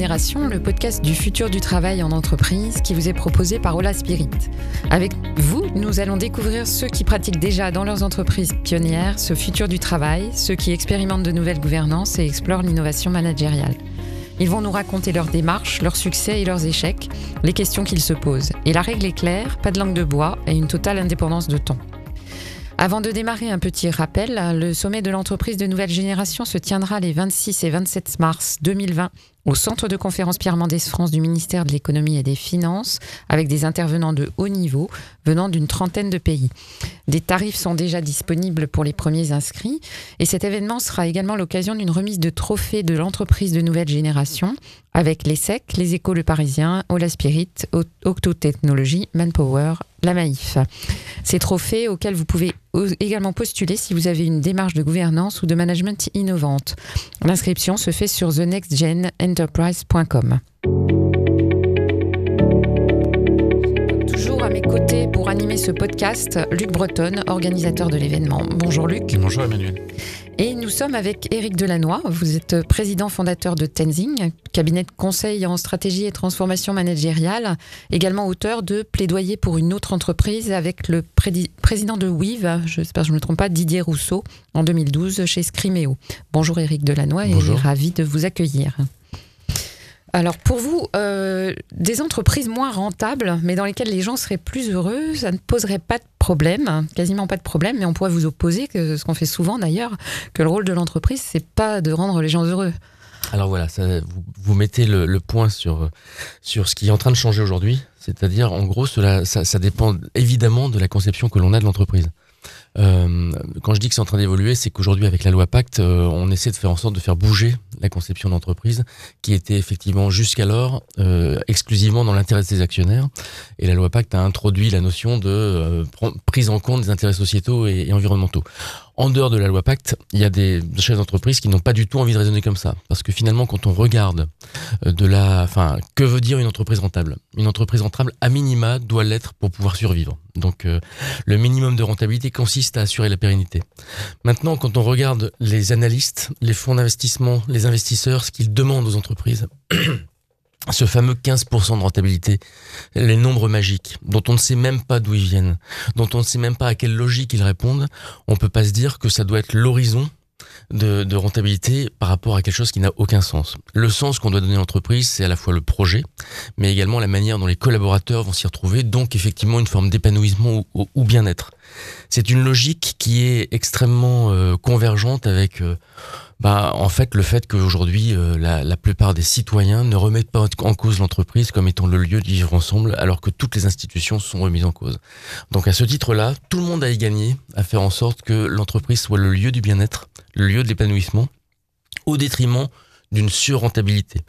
le podcast du futur du travail en entreprise qui vous est proposé par Ola Spirit. Avec vous, nous allons découvrir ceux qui pratiquent déjà dans leurs entreprises pionnières ce futur du travail, ceux qui expérimentent de nouvelles gouvernances et explorent l'innovation managériale. Ils vont nous raconter leurs démarches, leurs succès et leurs échecs, les questions qu'ils se posent. Et la règle est claire, pas de langue de bois et une totale indépendance de temps. Avant de démarrer, un petit rappel, le sommet de l'entreprise de nouvelle génération se tiendra les 26 et 27 mars 2020 au centre de conférence Pierre Mendès France du ministère de l'économie et des finances, avec des intervenants de haut niveau venant d'une trentaine de pays. Des tarifs sont déjà disponibles pour les premiers inscrits et cet événement sera également l'occasion d'une remise de trophées de l'entreprise de nouvelle génération avec les SEC, les Écoles Le Parisien, Ola Spirit, Octotechnologie, Manpower, la Maïf. Ces trophées auxquels vous pouvez également postuler si vous avez une démarche de gouvernance ou de management innovante. L'inscription se fait sur thenextgenenterprise.com. Toujours à mes côtés pour animer ce podcast, Luc Breton, organisateur de l'événement. Bonjour Luc. Bonjour Emmanuel. Et nous sommes avec Éric Delannoy. Vous êtes président fondateur de Tenzing, cabinet de conseil en stratégie et transformation managériale, également auteur de Plaidoyer pour une autre entreprise avec le président de WIV, j'espère que je ne me trompe pas, Didier Rousseau, en 2012 chez Scrimeo. Bonjour Éric Delannoy et ravi de vous accueillir. Alors pour vous, euh, des entreprises moins rentables, mais dans lesquelles les gens seraient plus heureux, ça ne poserait pas de problème, quasiment pas de problème, mais on pourrait vous opposer, ce qu'on fait souvent d'ailleurs, que le rôle de l'entreprise, c'est pas de rendre les gens heureux. Alors voilà, vous, mettez le, point sur, sur ce qui est en train de changer aujourd'hui, c'est-à-dire en gros, cela, ça dépend évidemment de la conception que l'on a de l'entreprise. Euh, quand je dis que c'est en train d'évoluer, c'est qu'aujourd'hui, avec la loi Pacte, euh, on essaie de faire en sorte de faire bouger la conception d'entreprise qui était effectivement jusqu'alors euh, exclusivement dans l'intérêt de ses actionnaires. Et la loi Pacte a introduit la notion de prise en compte des intérêts sociétaux et environnementaux en dehors de la loi Pacte, il y a des chefs d'entreprise qui n'ont pas du tout envie de raisonner comme ça. Parce que finalement, quand on regarde euh, de la, enfin, que veut dire une entreprise rentable? Une entreprise rentable, à minima, doit l'être pour pouvoir survivre. Donc, euh, le minimum de rentabilité consiste à assurer la pérennité. Maintenant, quand on regarde les analystes, les fonds d'investissement, les investisseurs, ce qu'ils demandent aux entreprises, ce fameux 15% de rentabilité, les nombres magiques, dont on ne sait même pas d'où ils viennent, dont on ne sait même pas à quelle logique ils répondent, on peut pas se dire que ça doit être l'horizon de, de, rentabilité par rapport à quelque chose qui n'a aucun sens. Le sens qu'on doit donner à l'entreprise, c'est à la fois le projet, mais également la manière dont les collaborateurs vont s'y retrouver, donc effectivement une forme d'épanouissement ou, bien-être. C'est une logique qui est extrêmement euh, convergente avec... Euh, bah, en fait, le fait qu'aujourd'hui, euh, la, la, plupart des citoyens ne remettent pas en cause l'entreprise comme étant le lieu de vivre ensemble, alors que toutes les institutions sont remises en cause. Donc, à ce titre-là, tout le monde a y gagné à faire en sorte que l'entreprise soit le lieu du bien-être, le lieu de l'épanouissement, au détriment d'une surrentabilité,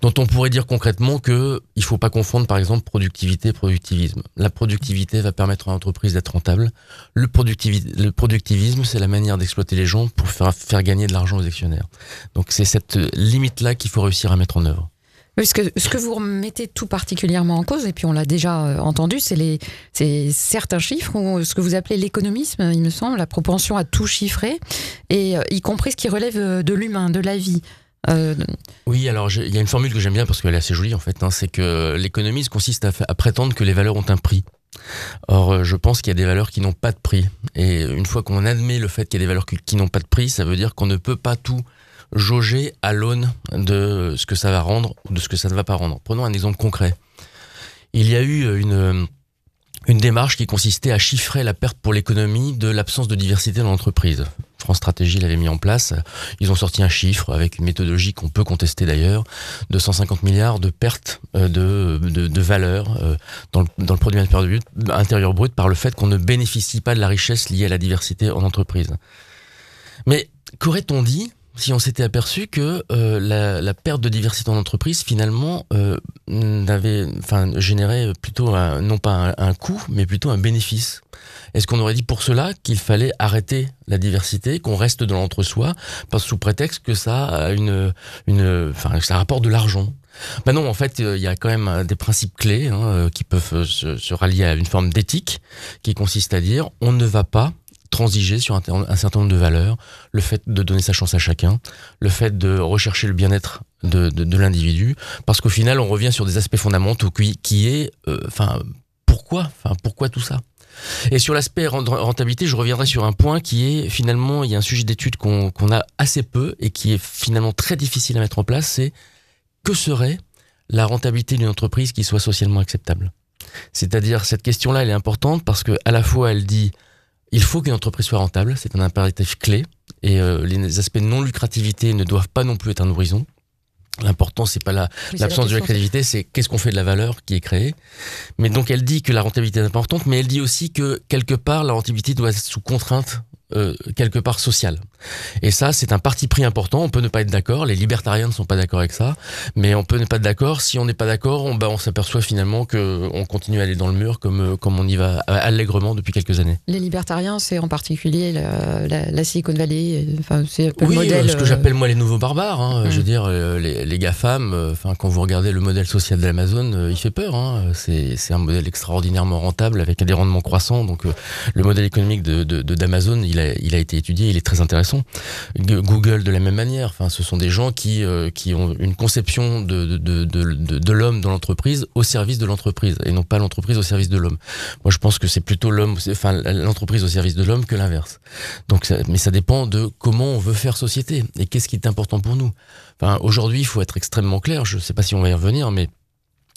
dont on pourrait dire concrètement que il faut pas confondre par exemple productivité et productivisme. La productivité va permettre à l'entreprise d'être rentable. Le, productivisme, c'est la manière d'exploiter les gens pour faire, gagner de l'argent aux actionnaires. Donc c'est cette limite-là qu'il faut réussir à mettre en œuvre. ce, que, ce que vous remettez tout particulièrement en cause, et puis on l'a déjà euh, entendu, c'est certains chiffres, ce que vous appelez l'économisme, il me semble, la propension à tout chiffrer, et euh, y compris ce qui relève euh, de l'humain, de la vie. Euh, oui, alors il y a une formule que j'aime bien parce qu'elle est assez jolie en fait. Hein, c'est que l'économie consiste à, prétendre que les valeurs ont un prix. Or, euh, je pense qu'il y a des valeurs qui n'ont pas de prix. Et une fois qu'on admet le fait qu'il y a des valeurs qui, n'ont pas de prix, ça veut dire qu'on ne peut pas tout jauger à l'aune de ce que ça va rendre ou de ce que ça ne va pas rendre. Prenons un exemple concret. Il y a eu une une démarche qui consistait à chiffrer la perte pour l'économie de l'absence de diversité dans l'entreprise. France Stratégie l'avait mis en place. Ils ont sorti un chiffre avec une méthodologie qu'on peut contester d'ailleurs, de 150 milliards de pertes euh, de, valeur euh, dans dans le produit intérieur brut par le fait qu'on ne bénéficie pas de la richesse liée à la diversité en entreprise. Mais qu'aurait-on dit si on s'était aperçu que euh, la, la, perte de diversité en entreprise finalement euh, n'avait, enfin, générait plutôt un, non pas un, coût, mais plutôt un bénéfice. Est-ce qu'on aurait dit pour cela qu'il fallait arrêter la diversité, qu'on reste dans l'entre-soi, parce sous prétexte que ça a une, une, enfin, ça rapporte de l'argent? Ben non, en fait, il y a quand même des principes clés hein, qui peuvent se, se rallier à une forme d'éthique qui consiste à dire on ne va pas transiger sur un, certain nombre de valeurs, le fait de donner sa chance à chacun, le fait de rechercher le bien-être de, de, de l'individu, parce qu'au final, on revient sur des aspects fondamentaux qui, qui est, euh, enfin, pourquoi, enfin, pourquoi tout ça? Et sur l'aspect rentabilité, je reviendrai sur un point qui est finalement, il y a un sujet d'étude qu'on a assez peu et qui est finalement très difficile à mettre en place, c'est que serait la rentabilité d'une entreprise qui soit socialement acceptable? C'est-à-dire, cette question-là, elle est importante parce que à la fois, elle dit, il faut qu'une entreprise soit rentable, c'est un impératif clé, et euh, les aspects de non-lucrativité ne doivent pas non plus être un horizon. L'important, c'est pas l'absence de lucrativité, c'est qu'est-ce qu'on fait de la valeur qui est créée. Mais donc, elle dit que la rentabilité est importante, mais elle dit aussi que quelque part, la rentabilité doit être sous contrainte euh, quelque part social. Et ça, c'est un parti pris important. On peut ne pas être d'accord. Les libertariens ne sont pas d'accord avec ça, mais on peut ne pas être d'accord. Si on n'est pas d'accord, on, bah, on s'aperçoit finalement que on continue à aller dans le mur comme euh, comme on y va allègrement depuis quelques années. Les libertariens, c'est en particulier la, la, la, Silicon Valley. Enfin, c'est oui, modèle. ce que j'appelle moi les nouveaux barbares. Hein, Je veux dire, les, les. Enfin, quand vous regardez le modèle social de l'Amazon, il fait peur. Hein. C'est un modèle extraordinairement rentable avec des rendements croissants. Donc, le modèle économique de d'Amazon, de, il a il a été étudié, il est très intéressant. Google de la même manière. Enfin, ce sont des gens qui euh, qui ont une conception de de, de, de, l'homme dans l'entreprise au service de l'entreprise et non pas l'entreprise au service de l'homme. Moi, je pense que c'est plutôt l'homme, enfin l'entreprise au service de l'homme que l'inverse. Donc, mais ça dépend de comment on veut faire société et qu'est-ce qui est important pour nous. Enfin, aujourd'hui, il faut être extrêmement clair. Je ne sais pas si on va y revenir, mais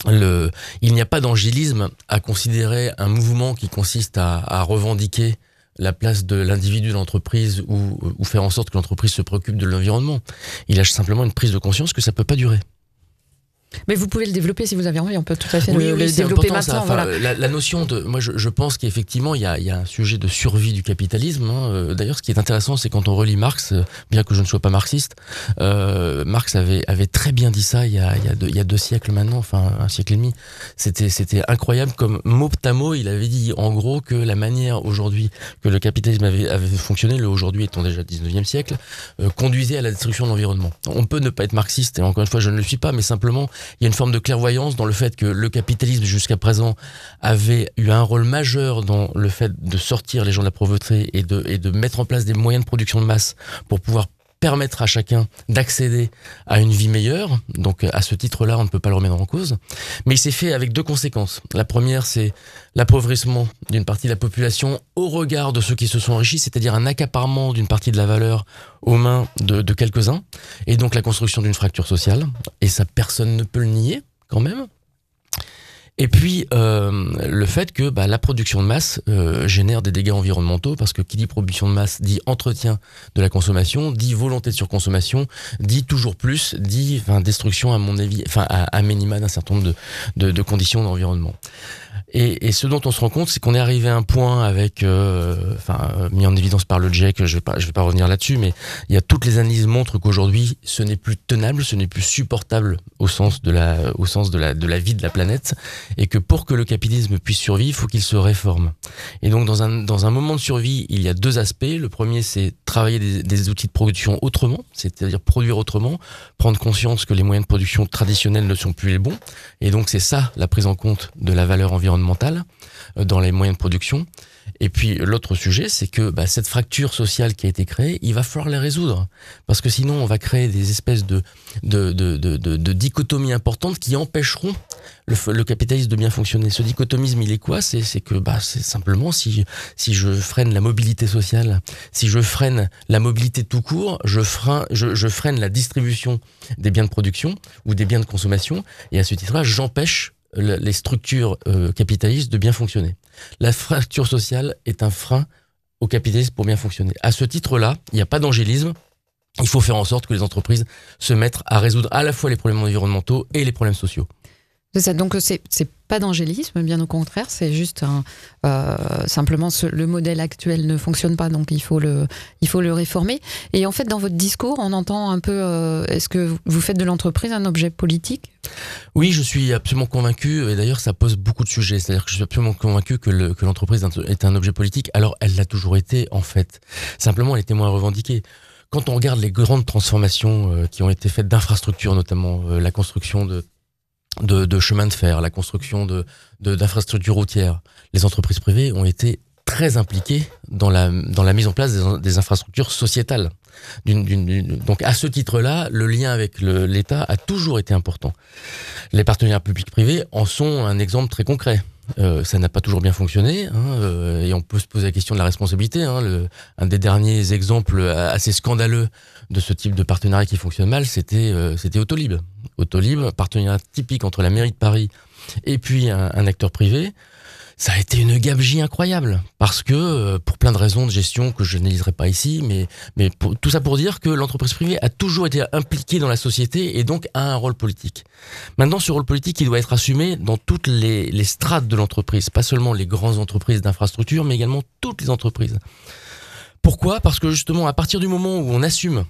le, il n'y a pas d'angélisme à considérer un mouvement qui consiste à, à revendiquer la place de l'individu dans l'entreprise ou, ou faire en sorte que l'entreprise se préoccupe de l'environnement. Il a simplement une prise de conscience que ça peut pas durer. Mais vous pouvez le développer si vous avez envie. On peut tout à fait oui, le, oui, le développer maintenant. Enfin, voilà. la, la, notion de, moi, je, je pense qu'effectivement, il y a, y a, un sujet de survie du capitalisme. Hein. Euh, d'ailleurs, ce qui est intéressant, c'est quand on relit Marx, euh, bien que je ne sois pas marxiste, euh, Marx avait, avait très bien dit ça il y a, il y a, deux, il y a deux siècles maintenant, enfin un siècle et demi. C'était, c'était incroyable comme mot à mot, il avait dit en gros que la manière aujourd'hui que le capitalisme avait, avait fonctionné, le aujourd'hui étant déjà 19e siècle, euh, conduisait à la destruction de l'environnement. On peut ne pas être marxiste, et encore une fois, je ne le suis pas, mais simplement il y a une forme de clairvoyance dans le fait que le capitalisme jusqu'à présent avait eu un rôle majeur dans le fait de sortir les gens de la pauvreté et de, et de mettre en place des moyens de production de masse pour pouvoir permettre à chacun d'accéder à une vie meilleure. Donc à ce titre-là, on ne peut pas le remettre en cause. Mais il s'est fait avec deux conséquences. La première, c'est l'appauvrissement d'une partie de la population au regard de ceux qui se sont enrichis, c'est-à-dire un accaparement d'une partie de la valeur aux mains de, quelques-uns, et donc la construction d'une fracture sociale. Et ça, personne ne peut le nier quand même. Et puis euh, le fait que bah, la production de masse euh, génère des dégâts environnementaux, parce que qui dit production de masse dit entretien de la consommation, dit volonté de surconsommation, dit toujours plus, dit destruction à mon avis, enfin à, à minima d'un certain nombre de conditions d'environnement. Et, et, ce dont on se rend compte, c'est qu'on est arrivé à un point avec, euh, enfin, mis en évidence par le GIEC, je vais vais pas revenir là-dessus, mais il y a toutes les analyses montrent qu'aujourd'hui, ce n'est plus tenable, ce n'est plus supportable au sens de la, au sens de la, de la vie de la planète, et que pour que le capitalisme puisse survivre, il faut qu'il se réforme. Et donc, dans un, dans un moment de survie, il y a deux aspects. Le premier, c'est travailler des, des outils de production autrement, c'est-à-dire produire autrement, prendre conscience que les moyens de production traditionnels ne sont plus les bons, et donc c'est ça la prise en compte de la valeur environnementale euh, dans les moyens de production. Et puis l'autre sujet, c'est que bah, cette fracture sociale qui a été créée, il va falloir les résoudre. Parce que sinon, on va créer des espèces de, de, de, dichotomies importantes qui empêcheront le, capitalisme de bien fonctionner. Ce dichotomisme, il est quoi? C'est que bah, c'est simplement si, je freine la mobilité sociale, si je freine la mobilité tout court, je freine la distribution des biens de production ou des biens de consommation. Et à ce titre-là, j'empêche les structures euh, capitalistes de bien fonctionner. La fracture sociale est un frein au capitalisme pour bien fonctionner. À ce titre-là, il n'y a pas d'angélisme. Il faut faire en sorte que les entreprises se mettent à résoudre à la fois les problèmes environnementaux et les problèmes sociaux. C'est ça. Donc c'est pas d'angélisme, bien au contraire. C'est juste euh, simplement le modèle actuel ne fonctionne pas, donc il faut le il faut le réformer. Et en fait, dans votre discours, on entend un peu. Euh, Est-ce que vous faites de l'entreprise un objet politique? Oui, je suis absolument convaincu. Et d'ailleurs, ça pose beaucoup de sujets. C'est-à-dire que je suis absolument convaincu que le, que l'entreprise est un objet politique. Alors, elle l'a toujours été, en fait. Simplement, elle était moins revendiquée quand on regarde les grandes transformations euh, qui ont été faites d'infrastructures, notamment la construction de de, de chemin de fer, la construction de d'infrastructures routières, les entreprises privées ont été très impliqué dans la, dans la mise en place des, infrastructures sociétales. donc à ce titre-là, le lien avec l'État a toujours été important. Les partenaires publics-privés en sont un exemple très concret. Euh, ça n'a pas toujours bien fonctionné, hein, euh, et on peut se poser la question de la responsabilité. Hein, un des derniers exemples assez scandaleux de ce type de partenariat qui fonctionne mal, c'était euh, Autolib. Autolib, partenariat typique entre la mairie de Paris et puis un acteur privé ça a été une gabegie incroyable parce que euh, pour plein de raisons de gestion que je n'analyserai pas ici, mais mais tout ça pour dire que l'entreprise privée a toujours été impliquée dans la société et donc a un rôle politique. Maintenant, ce rôle politique, il doit être assumé dans toutes les, les strates de l'entreprise, pas seulement les grandes entreprises d'infrastructure, mais également toutes les entreprises. Pourquoi? Parce que justement, à partir du moment où on assume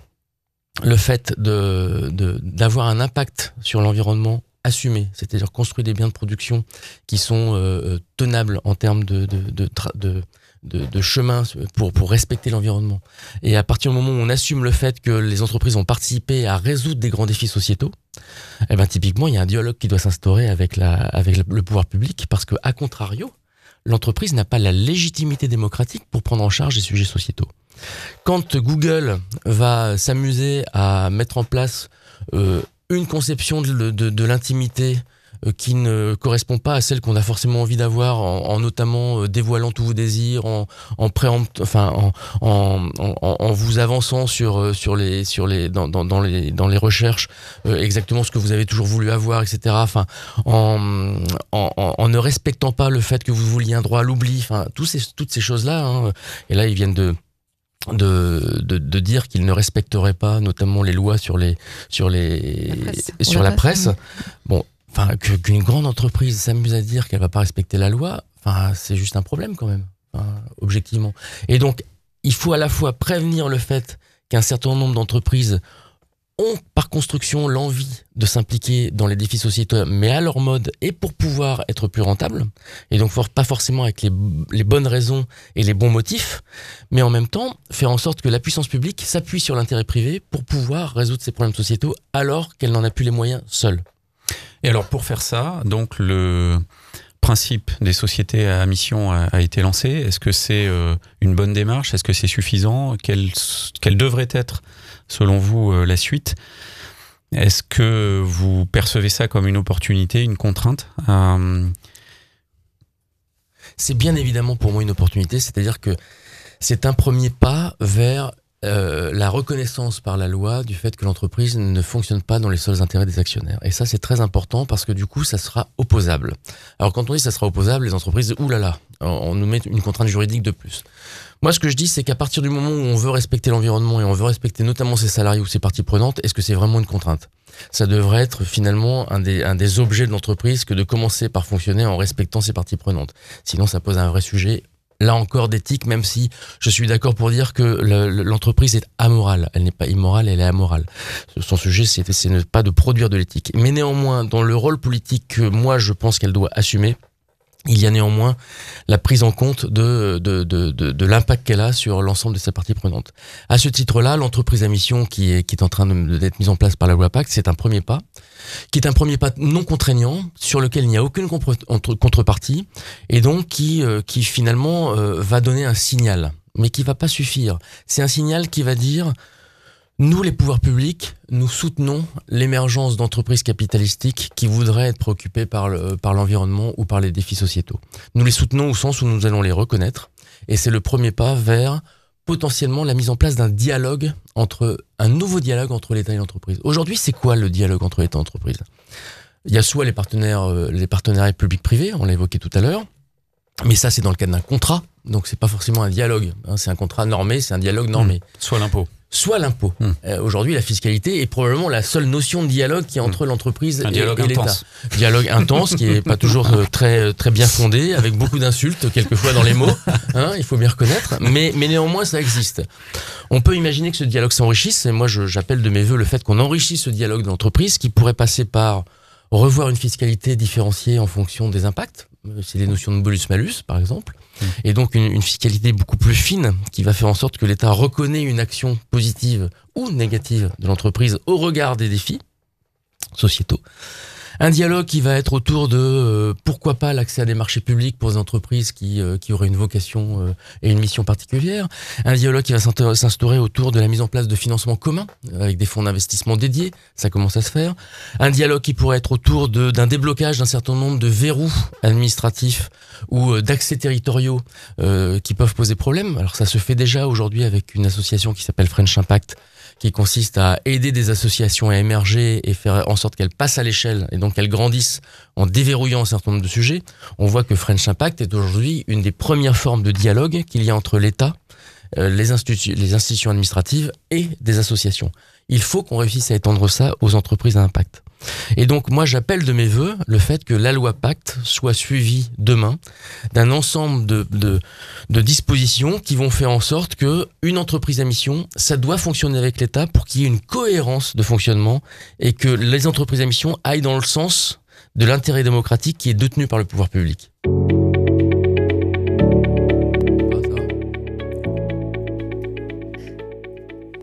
le fait de d'avoir un impact sur l'environnement assumé, c'est-à-dire construire des biens de production qui sont euh, euh, tenables en termes de, de, de, de, chemin pour, pour respecter l'environnement. Et à partir du moment où on assume le fait que les entreprises ont participé à résoudre des grands défis sociétaux, eh ben typiquement, il y a un dialogue qui doit s'instaurer avec, la, avec le pouvoir public parce que, à contrario, l'entreprise n'a pas la légitimité démocratique pour prendre en charge les sujets sociétaux. Quand Google va s'amuser à mettre en place euh, une conception de, de, l'intimité euh, qui ne correspond pas à celle qu'on a forcément envie d'avoir, en, notamment euh, dévoilant tous vos désirs, en, en en, vous avançant sur euh, sur les sur les dans, dans, les dans les recherches exactement ce que vous avez toujours voulu avoir, etc. En, en, ne respectant pas le fait que vous vouliez un droit à l'oubli, enfin, toutes ces choses là. Hein, et là, ils viennent de de, de, de, dire qu'il ne respecterait pas notamment les lois sur les sur les la sur la presse. Bon, enfin qu'une grande entreprise s'amuse à dire qu'elle va pas respecter la loi, enfin c'est juste un problème quand même, objectivement. Et donc il faut à la fois prévenir le fait qu'un certain nombre d'entreprises ont par construction l'envie de s'impliquer dans les défis sociétaux, mais à leur mode et pour pouvoir être plus rentable. Et donc pas forcément avec les, bonnes raisons et les bons motifs, mais en même temps faire en sorte que la puissance publique s'appuie sur l'intérêt privé pour pouvoir résoudre ces problèmes sociétaux alors qu'elle n'en a plus les moyens seule. Et alors pour faire ça, donc le principe des sociétés à mission a, été lancé. Est-ce que c'est euh, une bonne démarche? Est-ce que c'est suffisant? Quelle, quelle devrait être selon vous, euh, la suite. Est-ce que vous percevez ça comme une opportunité, une contrainte euh, C'est bien évidemment pour moi une opportunité, c'est-à-dire que c'est un premier pas vers euh, la reconnaissance par la loi du fait que l'entreprise ne fonctionne pas dans les seuls intérêts des actionnaires. Et ça, c'est très important parce que du coup, ça sera opposable. Alors quand on dit ça sera opposable, les entreprises, oulala, on nous met une contrainte juridique de plus. Moi, ce que je dis, c'est qu'à partir du moment où on veut respecter l'environnement et on veut respecter notamment ses salariés ou ses parties prenantes, est-ce que c'est vraiment une contrainte? Ça devrait être finalement un des, un des objets de l'entreprise que de commencer par fonctionner en respectant ses parties prenantes. Sinon, ça pose un vrai sujet là encore d'éthique, même si je suis d'accord pour dire que l'entreprise est amorale. Elle n'est pas immorale, elle est amorale. Son sujet, c'est ne pas de produire de l'éthique. Mais néanmoins, dans le rôle politique que moi je pense qu'elle doit assumer, il y a néanmoins la prise en compte de, de, de, de, l'impact qu'elle a sur l'ensemble de ses parties prenantes. À ce titre-là, l'entreprise à mission qui est, qui est en train d'être mise en place par la loi Pacte, c'est un premier pas, qui est un premier pas non contraignant, sur lequel il n'y a aucune contrepartie, et donc qui, euh, qui finalement euh, va donner un signal, mais qui va pas suffire. C'est un signal qui va dire nous, les pouvoirs publics, nous soutenons l'émergence d'entreprises capitalistiques qui voudraient être préoccupées par l'environnement ou par les défis sociétaux. Nous les soutenons au sens où nous allons les reconnaître, et c'est le premier pas vers potentiellement la mise en place d'un dialogue entre un nouveau dialogue entre l'État et l'entreprise. Aujourd'hui, c'est quoi le dialogue entre l'État et l'entreprise? Il y a soit euh, les partenariats publics-privés, on l'a évoqué tout à l'heure, mais ça c'est dans le cadre d'un contrat, donc c'est pas forcément un dialogue. Hein, c'est un contrat normé, c'est un dialogue normé. Mmh. Soit l'impôt soit l'impôt. Hmm. Euh, aujourd'hui, la fiscalité est probablement la seule notion de dialogue qui est entre hmm. l'entreprise et, l'État. Dialogue intense qui est pas toujours euh, très très bien fondé, avec beaucoup d'insultes quelquefois dans les mots. Hein, il faut bien reconnaître. Mais mais néanmoins, ça existe. On peut imaginer que ce dialogue s'enrichisse. Et moi, j'appelle de mes voeux le fait qu'on enrichisse ce dialogue d'entreprise, qui pourrait passer par revoir une fiscalité différenciée en fonction des impacts. Euh, c'est les notions de bolus-malus, par exemple. Et donc une, fiscalité beaucoup plus fine qui va faire en sorte que l'État reconnaît une action positive ou négative de l'entreprise au regard des défis sociétaux. Un dialogue qui va être autour de euh, pourquoi pas l'accès à des marchés publics pour des entreprises qui, euh, qui auraient une vocation euh, et une mission particulière. Un dialogue qui va s'instaurer autour de la mise en place de financements communs avec des fonds d'investissement dédiés. Ça commence à se faire. Un dialogue qui pourrait être autour d'un déblocage d'un certain nombre de verrous administratifs ou d'accès territoriaux qui peuvent poser problème. Alors ça se fait déjà aujourd'hui avec une association qui s'appelle French Impact qui consiste à aider des associations à émerger et faire en sorte qu'elles passent à l'échelle et donc qu'elles grandissent en déverrouillant un certain nombre de sujets, on voit que French Impact est aujourd'hui une des premières formes de dialogue qu'il y a entre l'État, euh, les, les institutions administratives et des associations. Il faut qu'on réussisse à étendre ça aux entreprises à impact. Et donc moi j'appelle de mes voeux le fait que la loi Pacte soit suivie demain d'un ensemble de, de, dispositions qui vont faire en sorte que une entreprise à mission, ça doit fonctionner avec l'État pour qu'il y ait une cohérence de fonctionnement et que les entreprises à mission aillent dans le sens de l'intérêt démocratique qui est détenu par le pouvoir public.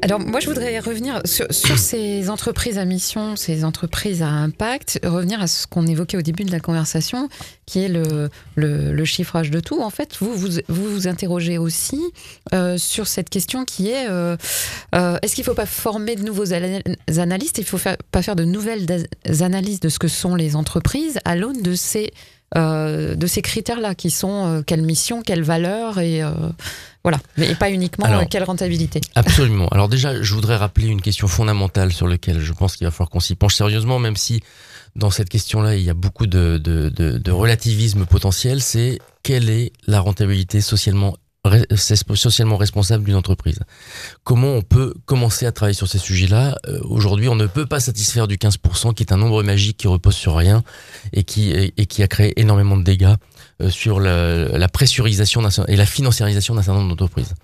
Alors moi, je voudrais revenir sur, ces entreprises à mission, ces entreprises à impact, revenir à ce qu'on évoquait au début de la conversation, qui est le, le, chiffrage de tout. En fait, vous vous, vous, interrogez aussi euh, sur cette question qui est euh, euh, est-ce qu'il ne faut pas former de nouveaux analystes? Il ne faut pas faire de nouvelles analyses de ce que sont les entreprises à l'aune de ces euh, de ces critères-là, qui sont quelle mission, quelle valeur et voilà, mais pas uniquement quelle rentabilité. Absolument. Alors déjà, je voudrais rappeler une question fondamentale sur laquelle je pense qu'il va falloir qu'on s'y penche sérieusement, même si dans cette question-là, il y a beaucoup de, de, de, de relativisme potentiel, c'est quelle est la rentabilité socialement socialement responsable d'une entreprise? Comment on peut commencer à travailler sur ces sujets-là? Euh, Aujourd'hui, on ne peut pas satisfaire du 15%, qui est un nombre magique qui repose sur rien et qui, et, qui a créé énormément de dégâts euh, sur la, pressurisation et la financiarisation d'un certain nombre d'entreprises.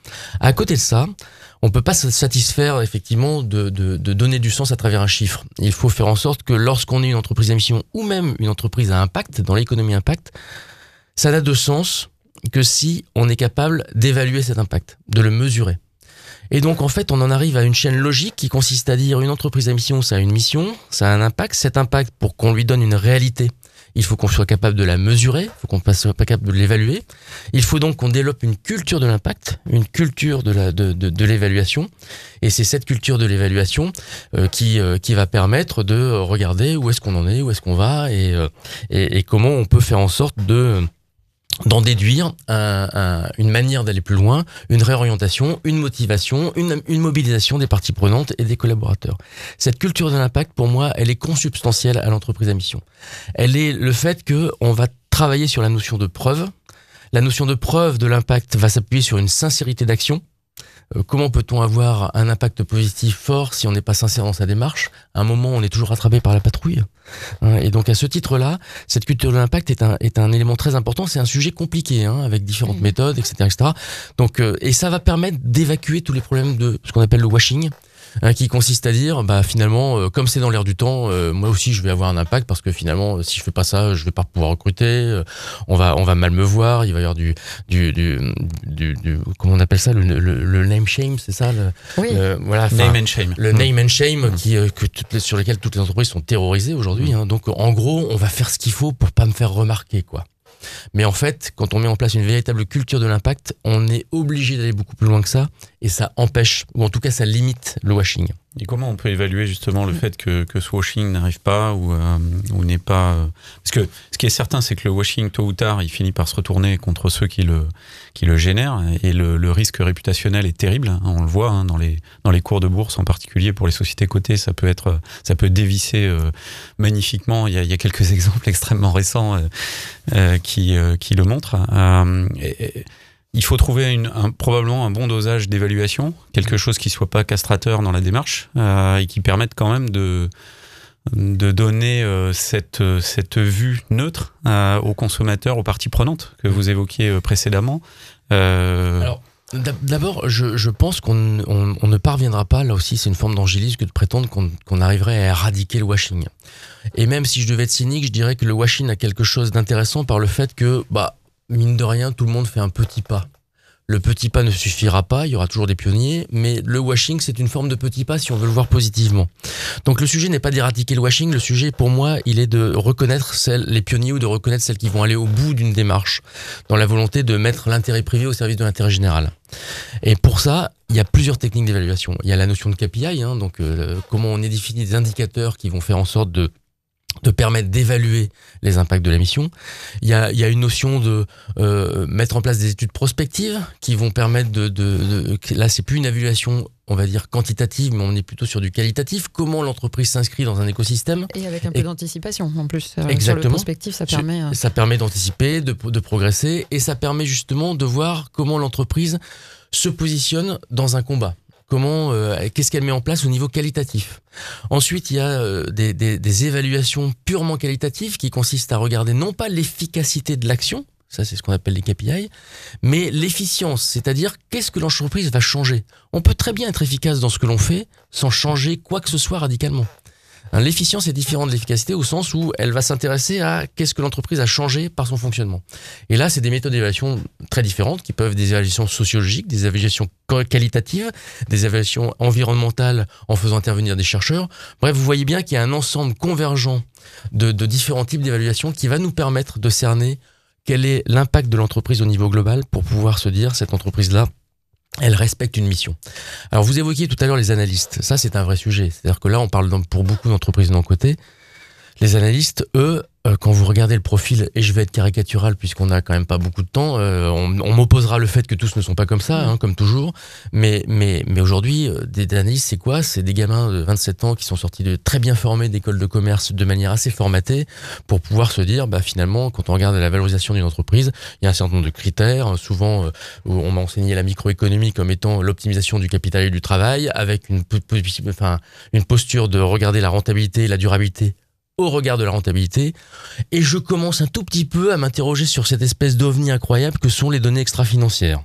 À côté de ça, on peut pas se satisfaire effectivement de, de, de, donner du sens à travers un chiffre. Il faut faire en sorte que lorsqu'on est une entreprise à mission ou même une entreprise à impact, dans l'économie impact, ça n'a de sens que si on est capable d'évaluer cet impact, de le mesurer. Et donc en fait, on en arrive à une chaîne logique qui consiste à dire une entreprise à mission, ça a une mission, ça a un impact. Cet impact, pour qu'on lui donne une réalité, il faut qu'on soit capable de la mesurer, il faut qu'on soit capable de l'évaluer. Il faut donc qu'on développe une culture de l'impact, une culture de l'évaluation. Et c'est cette culture de l'évaluation euh, qui euh, qui va permettre de regarder où est-ce qu'on en est, où est-ce qu'on va et, euh, comment on peut faire en sorte de d'en déduire une manière d'aller plus loin, une réorientation, une motivation, une, une, mobilisation des parties prenantes et des collaborateurs. Cette culture de l'impact, pour moi, elle est consubstantielle à l'entreprise à mission. Elle est le fait que on va travailler sur la notion de preuve. La notion de preuve de l'impact va s'appuyer sur une sincérité d'action. Euh, comment peut-on avoir un impact positif fort si on n'est pas sincère dans sa démarche? À un moment, on est toujours rattrapé par la patrouille. Hein, et donc à ce titre-là, cette culture de l'impact est un, est un élément très important. C'est un sujet compliqué, hein, avec différentes méthodes, etc., etc. Donc, euh, et ça va permettre d'évacuer tous les problèmes de ce qu'on appelle le washing. Hein, qui consiste à dire, bah finalement, euh, comme c'est dans l'air du temps, euh, moi aussi je vais avoir un impact parce que finalement, si je fais pas ça, je vais pas pouvoir recruter, euh, on va on va mal me voir, il va y avoir du du du, du, comment on appelle ça, le, le, name shame, c'est ça, le, oui. voilà, name and shame, le name and shame mmh. qui que toutes sur lesquels toutes les entreprises sont terrorisées aujourd'hui. Hein, donc en gros, on va faire ce qu'il faut pour pas me faire remarquer, quoi. Mais en fait, quand on met en place une véritable culture de l'impact, on est obligé d'aller beaucoup plus loin que ça, et ça empêche, ou en tout cas ça limite le washing. Et comment on peut évaluer justement le fait que, que ce washing n'arrive pas ou, euh, ou n'est pas... Euh, parce que ce qui est certain, c'est que le washing, tôt ou tard, il finit par se retourner contre ceux qui le, qui le génèrent, et le, le risque réputationnel est terrible, hein, on le voit hein, dans, les, dans les cours de bourse, en particulier pour les sociétés cotées, ça peut, être, ça peut dévisser euh, magnifiquement. Il y, a, il y, a, quelques exemples extrêmement récents qui, qui le montrent. Il faut trouver une, un, probablement un bon dosage d'évaluation, quelque chose qui soit pas castrateur dans la démarche euh, et qui permette quand même de de donner euh, cette, cette vue neutre euh, aux consommateurs, aux parties prenantes que vous évoquiez euh, précédemment. Euh, Alors, D'abord, je, je, pense qu'on on, on ne parviendra pas, là aussi c'est une forme d'angélisme que de prétendre qu'on arriverait à éradiquer le washing. Et même si je devais être cynique, je dirais que le washing a quelque chose d'intéressant par le fait que, bah, mine de rien, tout le monde fait un petit pas Le petit pas ne suffira pas, il y aura toujours des pionniers, mais le washing, c'est une forme de petit pas si on veut le voir positivement. Donc le sujet n'est pas d'éradiquer le washing, le sujet pour moi, il est de reconnaître les pionniers ou de reconnaître celles qui vont aller au bout d'une démarche, dans la volonté de mettre l'intérêt privé au service de l'intérêt général. Et pour ça, il y a plusieurs techniques d'évaluation. Il y a la notion de KPI, hein, donc euh, comment on définit des indicateurs qui vont faire en sorte de de permettre d'évaluer les impacts de la mission. Il y a, il y a une notion de euh, mettre en place des études prospectives qui vont permettre de... de, de là, c'est plus une évaluation, on va dire, quantitative, mais on est plutôt sur du qualitatif. Comment l'entreprise s'inscrit dans un écosystème. Et avec un peu d'anticipation en plus. Euh, Exactement. Sur le prospectif, ça permet... Euh... Ça permet d'anticiper, de, de progresser, et ça permet justement de voir comment l'entreprise se positionne dans un combat comment, euh, qu'est-ce qu'elle met en place au niveau qualitatif. Ensuite, il y a euh, des, évaluations purement qualitatives qui consistent à regarder non pas l'efficacité de l'action, ça c'est ce qu'on appelle les KPI, mais l'efficience, c'est-à-dire qu'est-ce que l'entreprise va changer. On peut très bien être efficace dans ce que l'on fait sans changer quoi que ce soit radicalement. Hein, l'efficience est différente de l'efficacité au sens où elle va s'intéresser à qu'est-ce que l'entreprise a changé par son fonctionnement. Et là, c'est des méthodes d'évaluation très différentes qui peuvent des évaluations sociologiques, des évaluations qualitatives, des évaluations environnementales en faisant intervenir des chercheurs. Bref, vous voyez bien qu'il y a un ensemble convergent de, de différents types d'évaluations qui va nous permettre de cerner quel est l'impact de l'entreprise au niveau global pour pouvoir se dire cette entreprise-là elle respecte une mission. Alors vous évoquiez tout à l'heure les analystes. Ça, c'est un vrai sujet. C'est-à-dire que là, on parle pour beaucoup d'entreprises de non côté. Les analystes, eux, euh, quand vous regardez le profil, et je vais être caricatural puisqu'on a quand même pas beaucoup de temps, euh, on, on m'opposera le fait que tous ne sont pas comme ça, hein, comme toujours. Mais, mais, mais aujourd'hui, euh, des, analystes, c'est quoi? C'est des gamins de 27 ans qui sont sortis de très bien formés d'écoles de commerce de manière assez formatée pour pouvoir se dire, bah finalement, quand on regarde la valorisation d'une entreprise, il y a un certain nombre de critères. Souvent, euh, on m'a enseigné la microéconomie comme étant l'optimisation du capital et du travail, avec une, enfin, une posture de regarder la rentabilité et la durabilité au regard de la rentabilité. Et je commence un tout petit peu à m'interroger sur cette espèce d'ovni incroyable que sont les données extra-financières.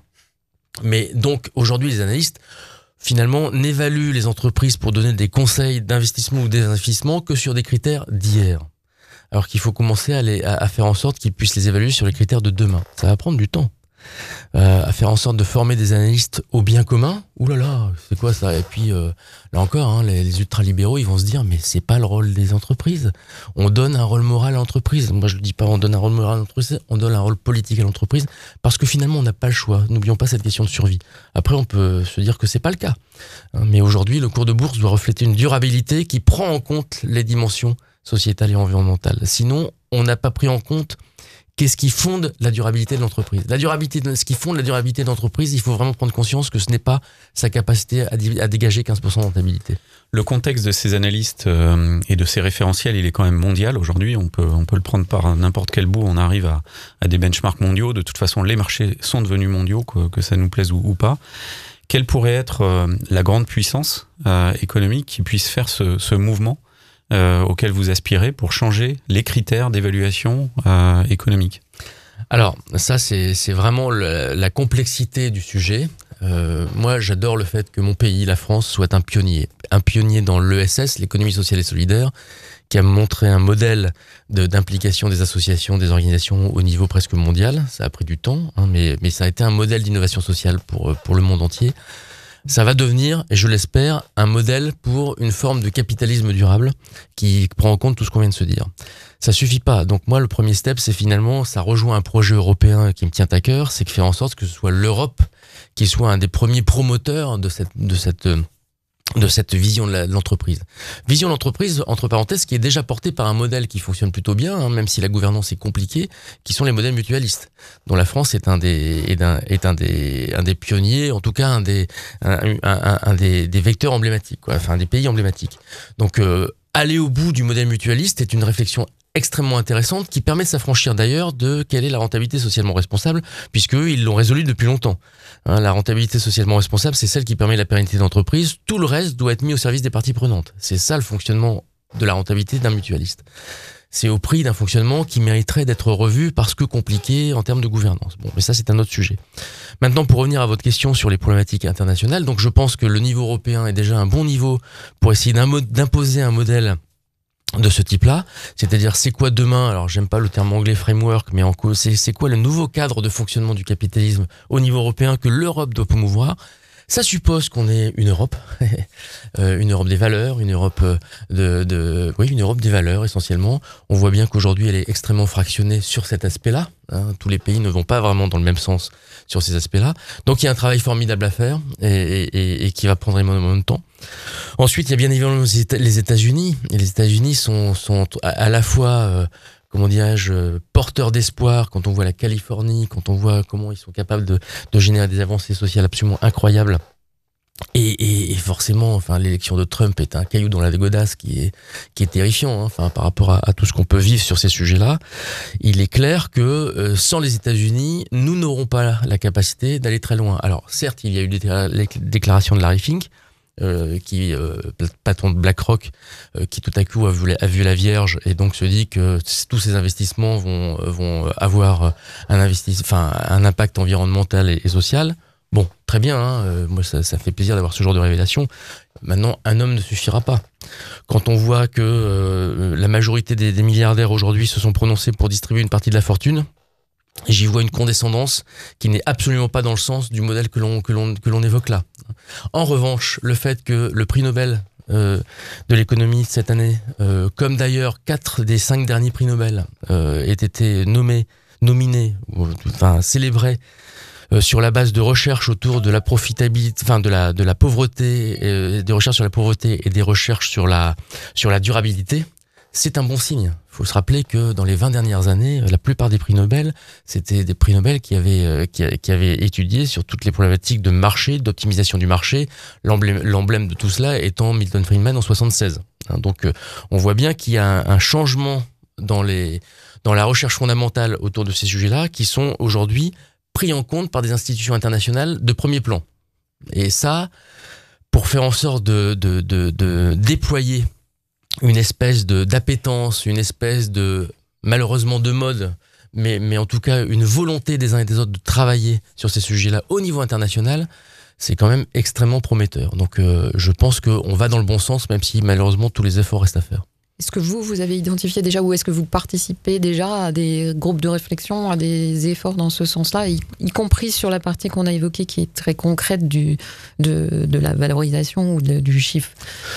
Mais donc aujourd'hui les analystes finalement n'évaluent les entreprises pour donner des conseils d'investissement ou désinvestissement que sur des critères d'hier. Alors qu'il faut commencer à, à faire en sorte qu'ils puissent les évaluer sur les critères de demain. Ça va prendre du temps euh, à faire en sorte de former des analystes au bien commun. Ouh là là, c'est quoi ça? Et puis euh, là encore, hein, les, ultralibéraux, ils vont se dire mais c'est pas le rôle des entreprises. On donne un rôle moral à l'entreprise. Moi je ne dis pas on donne un rôle moral à l'entreprise, on donne un rôle politique à l'entreprise parce que finalement on n'a pas le choix. N'oublions pas cette question de survie. Après on peut se dire que c'est pas le cas. Hein, mais aujourd'hui le cours de bourse doit refléter une durabilité qui prend en compte les dimensions sociétales et environnementales. Sinon on n'a pas pris en compte qu'est-ce qui fonde la durabilité de l'entreprise? La durabilité, ce qui fonde la durabilité de l'entreprise, il faut vraiment prendre conscience que ce n'est pas sa capacité à, dégager 15% de rentabilité. Le contexte de ces analystes euh, et de ces référentiels, il est quand même mondial aujourd'hui. On peut, on peut le prendre par n'importe quel bout. On arrive à, des benchmarks mondiaux. De toute façon, les marchés sont devenus mondiaux, que, ça nous plaise ou, pas. Quelle pourrait être euh, la grande puissance euh, économique qui puisse faire ce mouvement? Euh, auquel vous aspirez pour changer les critères d'évaluation euh, économique Alors, ça, c'est vraiment la complexité du sujet. Euh, moi, j'adore le fait que mon pays, la France, soit un pionnier. Un pionnier dans l'ESS, l'économie sociale et solidaire, qui a montré un modèle d'implication des associations, des organisations au niveau presque mondial. Ça a pris du temps, hein, mais, mais ça a été un modèle d'innovation sociale pour, pour le monde entier ça va devenir, et je l'espère, un modèle pour une forme de capitalisme durable qui prend en compte tout ce qu'on vient de se dire. Ça suffit pas. Donc moi, le premier step, c'est finalement, ça rejoint un projet européen qui me tient à cœur, c'est de faire en sorte que ce soit l'Europe qui soit un des premiers promoteurs de cette, de cette de cette vision de l'entreprise. Vision de l'entreprise, entre parenthèses, qui est déjà portée par un modèle qui fonctionne plutôt bien, hein, même si la gouvernance est compliquée, qui sont les modèles mutualistes, dont la France est un des, est un, est un des, un des pionniers, en tout cas un des, un, des, des, vecteurs emblématiques, quoi, enfin des pays emblématiques. Donc euh, aller au bout du modèle mutualiste est une réflexion extrêmement intéressante qui permet de s'affranchir d'ailleurs de quelle est la rentabilité socialement responsable, puisqu'ils l'ont résolu depuis longtemps. Hein, la rentabilité socialement responsable, c'est celle qui permet la pérennité d'entreprise. Tout le reste doit être mis au service des parties prenantes. C'est ça le fonctionnement de la rentabilité d'un mutualiste. C'est au prix d'un fonctionnement qui mériterait d'être revu parce que compliqué en termes de gouvernance. Bon, mais ça c'est un autre sujet. Maintenant, pour revenir à votre question sur les problématiques internationales, donc je pense que le niveau européen est déjà un bon niveau pour essayer d'imposer un modèle de ce type-là, c'est-à-dire c'est quoi demain, alors j'aime pas le terme anglais framework, mais en cause c'est quoi le nouveau cadre de fonctionnement du capitalisme au niveau européen que l'Europe doit promouvoir? Ça suppose qu'on ait une Europe, euh, une Europe des valeurs, une Europe euh, de, de, oui, une Europe des valeurs essentiellement. On voit bien qu'aujourd'hui elle est extrêmement fractionnée sur cet aspect-là. Hein. Tous les pays ne vont pas vraiment dans le même sens sur ces aspects-là. Donc il y a un travail formidable à faire et, et, et qui va prendre énormément de temps. Ensuite, il y a bien évidemment les États-Unis. Les États-Unis sont, à la fois euh, comment dirais-je, porteur d'espoir quand on voit la Californie, quand on voit comment ils sont capables de, générer des avancées sociales absolument incroyables. Et, forcément, enfin, l'élection de Trump est un caillou dans la godasse qui est terrifiant. Hein, enfin, par rapport à, à, tout ce qu'on peut vivre sur ces sujets-là, il est clair que euh, sans les États-Unis, nous n'aurons pas la capacité d'aller très loin. Alors, certes, il y a eu des déclarations de Larry Fink, euh, qui euh, patron de BlackRock, euh, qui tout à coup a vu, a vu, la Vierge et donc se dit que tous ces investissements vont avoir un impact environnemental et, social. Bon, très bien, hein, moi ça, fait plaisir d'avoir ce genre de révélation. Maintenant, un homme ne suffira pas. Quand on voit que la majorité des, des milliardaires aujourd'hui se sont prononcés pour distribuer une partie de la fortune, j'y vois une condescendance qui n'est absolument pas dans le sens du modèle que l'on évoque là. En revanche, le fait que le prix Nobel euh, de l'économie cette année, euh, comme d'ailleurs quatre des cinq derniers prix Nobel, euh, aient été nommés, nominés, enfin célébrés sur la base de recherches autour de la profitabilité, de la pauvreté, des recherches sur la pauvreté et des recherches sur la durabilité, c'est un bon signe. Il faut se rappeler que dans les 20 dernières années, la plupart des prix Nobel, c'était des prix Nobel qui avaient, euh, qui, avaient étudié sur toutes les problématiques de marché, d'optimisation du marché, l'emblème de tout cela étant Milton Friedman en 76. Hein, donc euh, on voit bien qu'il y a un, changement dans, les, dans la recherche fondamentale autour de ces sujets-là qui sont aujourd'hui pris en compte par des institutions internationales de premier plan. Et ça, pour faire en sorte de, de, de, de déployer une espèce de d'appétence, une espèce de malheureusement de mode, mais, en tout cas une volonté des uns et des autres de travailler sur ces sujets-là au niveau international, c'est quand même extrêmement prometteur. Donc euh, je pense qu'on va dans le bon sens, même si malheureusement tous les efforts restent à faire. Est-ce que vous, vous avez identifié déjà ou est-ce que vous participez déjà à des groupes de réflexion, à des efforts dans ce sens-là, y, compris sur la partie qu'on a évoquée qui est très concrète du, de, de la valorisation ou du, chiffre,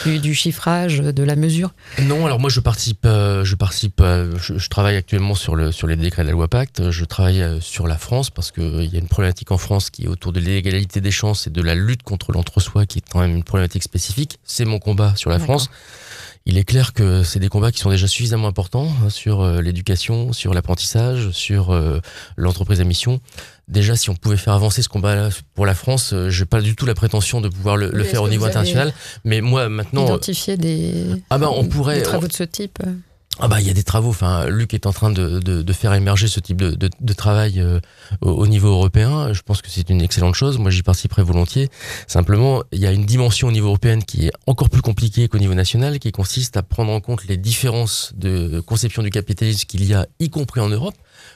du, chiffrage, de la mesure? Non, alors moi je participe, euh, je, participe euh, je, travaille actuellement sur, le, sur les décrets de la loi Pacte, je travaille euh, sur la France parce qu'il y a une problématique en France qui est autour de l'égalité des chances et de la lutte contre l'entre-soi qui est quand même une problématique spécifique. C'est mon combat sur la France. Il est clair que c'est des combats qui sont déjà suffisamment importants hein, sur euh, l'éducation, sur l'apprentissage, sur euh, l'entreprise à mission. Déjà, si on pouvait faire avancer ce combat pour la France, euh, j'ai pas du tout la prétention de pouvoir le, faire au niveau international. Mais moi, maintenant, identifier des, ah ben, on pourrait, des travaux de ce type. Ah bah il y a des travaux. Enfin, Luc est en train de, de, de faire émerger ce type de, de travail euh, au, niveau européen. Je pense que c'est une excellente chose. Moi, j'y participerai volontiers. Simplement, il y a une dimension au niveau européen qui est encore plus compliquée qu'au niveau national, qui consiste à prendre en compte les différences de conception du capitalisme qu'il y a, y compris en Europe.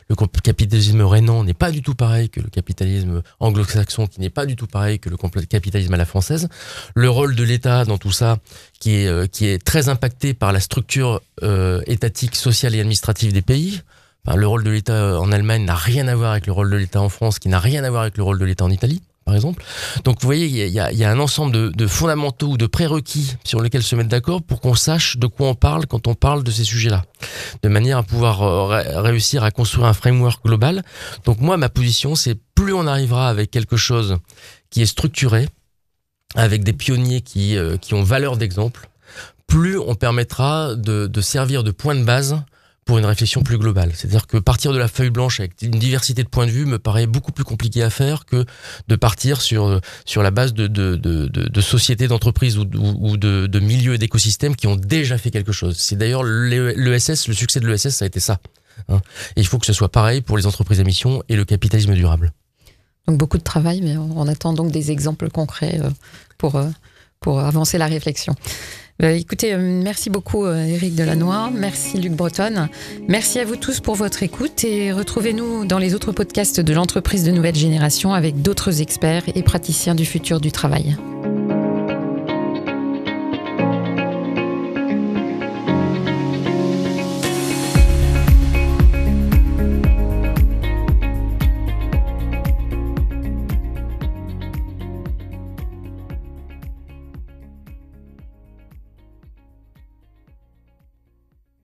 Le capitalisme rénan n'est pas du tout pareil que le capitalisme anglo-saxon, qui n'est pas du tout pareil que le capitalisme à la française. Le rôle de l'État dans tout ça, qui est, euh, qui est très impacté par la structure euh, étatique, sociale et administrative des pays. le rôle de l'État en Allemagne n'a rien à voir avec le rôle de l'État en France, qui n'a rien à voir avec le rôle de l'État en Italie exemple. Donc vous voyez, il y a, un ensemble de, fondamentaux ou de prérequis sur lesquels se mettre d'accord pour qu'on sache de quoi on parle quand on parle de ces sujets-là, de manière à pouvoir euh, réussir à construire un framework global. Donc moi, ma position, c'est plus on arrivera avec quelque chose qui est structuré, avec des pionniers qui, euh, ont valeur d'exemple, plus on permettra de servir de point de base pour une réflexion plus globale. C'est-à-dire que partir de la feuille blanche avec une diversité de points de vue me paraît beaucoup plus compliqué à faire que de partir sur, sur la base de, de, sociétés, d'entreprises ou, de, milieux et d'écosystèmes qui ont déjà fait quelque chose. C'est d'ailleurs l'ESS, le succès de l'ESS, ça a été ça. Hein. Il faut que ce soit pareil pour les entreprises à mission et le capitalisme durable. Donc beaucoup de travail, mais on attend donc des exemples concrets euh, pour, euh, pour avancer la réflexion. Euh, écoutez, euh, merci beaucoup euh, Delannoy, merci Luc Breton, merci à vous tous pour votre écoute et retrouvez-nous dans les autres podcasts de l'entreprise de nouvelle génération avec d'autres experts et praticiens du futur du travail.